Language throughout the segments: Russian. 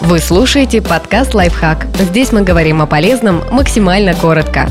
Вы слушаете подкаст «Лайфхак». Здесь мы говорим о полезном максимально коротко.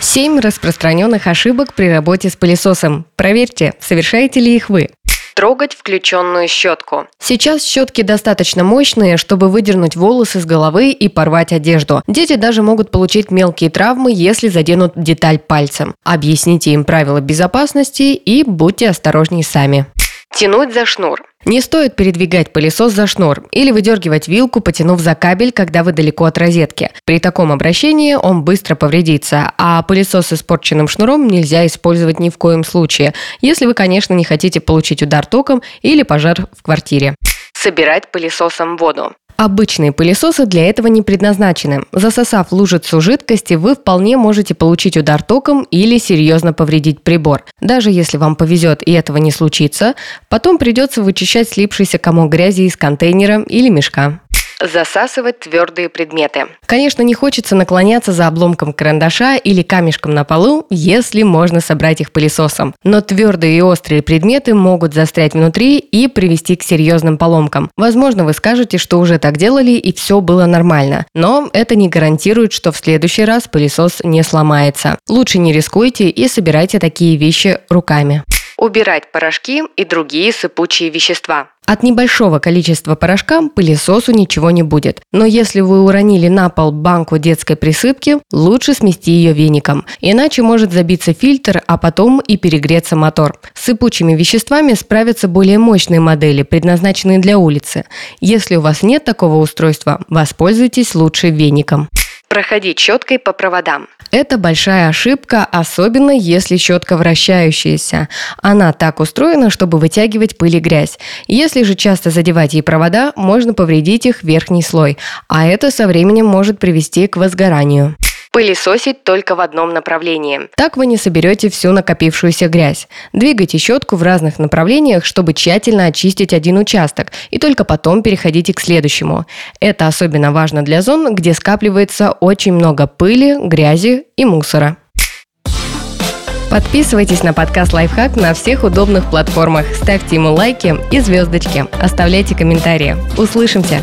Семь распространенных ошибок при работе с пылесосом. Проверьте, совершаете ли их вы трогать включенную щетку. Сейчас щетки достаточно мощные, чтобы выдернуть волосы с головы и порвать одежду. Дети даже могут получить мелкие травмы, если заденут деталь пальцем. Объясните им правила безопасности и будьте осторожнее сами. Тянуть за шнур. Не стоит передвигать пылесос за шнур или выдергивать вилку, потянув за кабель, когда вы далеко от розетки. При таком обращении он быстро повредится, а пылесос с испорченным шнуром нельзя использовать ни в коем случае, если вы, конечно, не хотите получить удар током или пожар в квартире. Собирать пылесосом воду. Обычные пылесосы для этого не предназначены. Засосав лужицу жидкости, вы вполне можете получить удар током или серьезно повредить прибор. Даже если вам повезет и этого не случится, потом придется вычищать слипшийся комок грязи из контейнера или мешка засасывать твердые предметы. Конечно, не хочется наклоняться за обломком карандаша или камешком на полу, если можно собрать их пылесосом. Но твердые и острые предметы могут застрять внутри и привести к серьезным поломкам. Возможно, вы скажете, что уже так делали и все было нормально. Но это не гарантирует, что в следующий раз пылесос не сломается. Лучше не рискуйте и собирайте такие вещи руками убирать порошки и другие сыпучие вещества. От небольшого количества порошка пылесосу ничего не будет. Но если вы уронили на пол банку детской присыпки, лучше смести ее веником. Иначе может забиться фильтр, а потом и перегреться мотор. С сыпучими веществами справятся более мощные модели, предназначенные для улицы. Если у вас нет такого устройства, воспользуйтесь лучше веником проходить щеткой по проводам. Это большая ошибка, особенно если щетка вращающаяся. Она так устроена, чтобы вытягивать пыль и грязь. Если же часто задевать ей провода, можно повредить их верхний слой, а это со временем может привести к возгоранию пылесосить только в одном направлении. Так вы не соберете всю накопившуюся грязь. Двигайте щетку в разных направлениях, чтобы тщательно очистить один участок, и только потом переходите к следующему. Это особенно важно для зон, где скапливается очень много пыли, грязи и мусора. Подписывайтесь на подкаст «Лайфхак» на всех удобных платформах, ставьте ему лайки и звездочки, оставляйте комментарии. Услышимся!